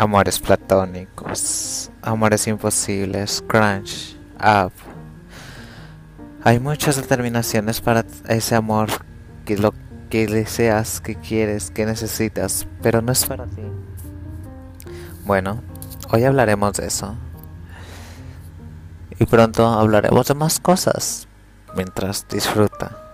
amores platónicos, amores imposibles, crunch, up. Hay muchas determinaciones para ese amor que lo que deseas, que quieres, que necesitas, pero no es para ti. Bueno, hoy hablaremos de eso. Y pronto hablaremos de más cosas mientras disfruta.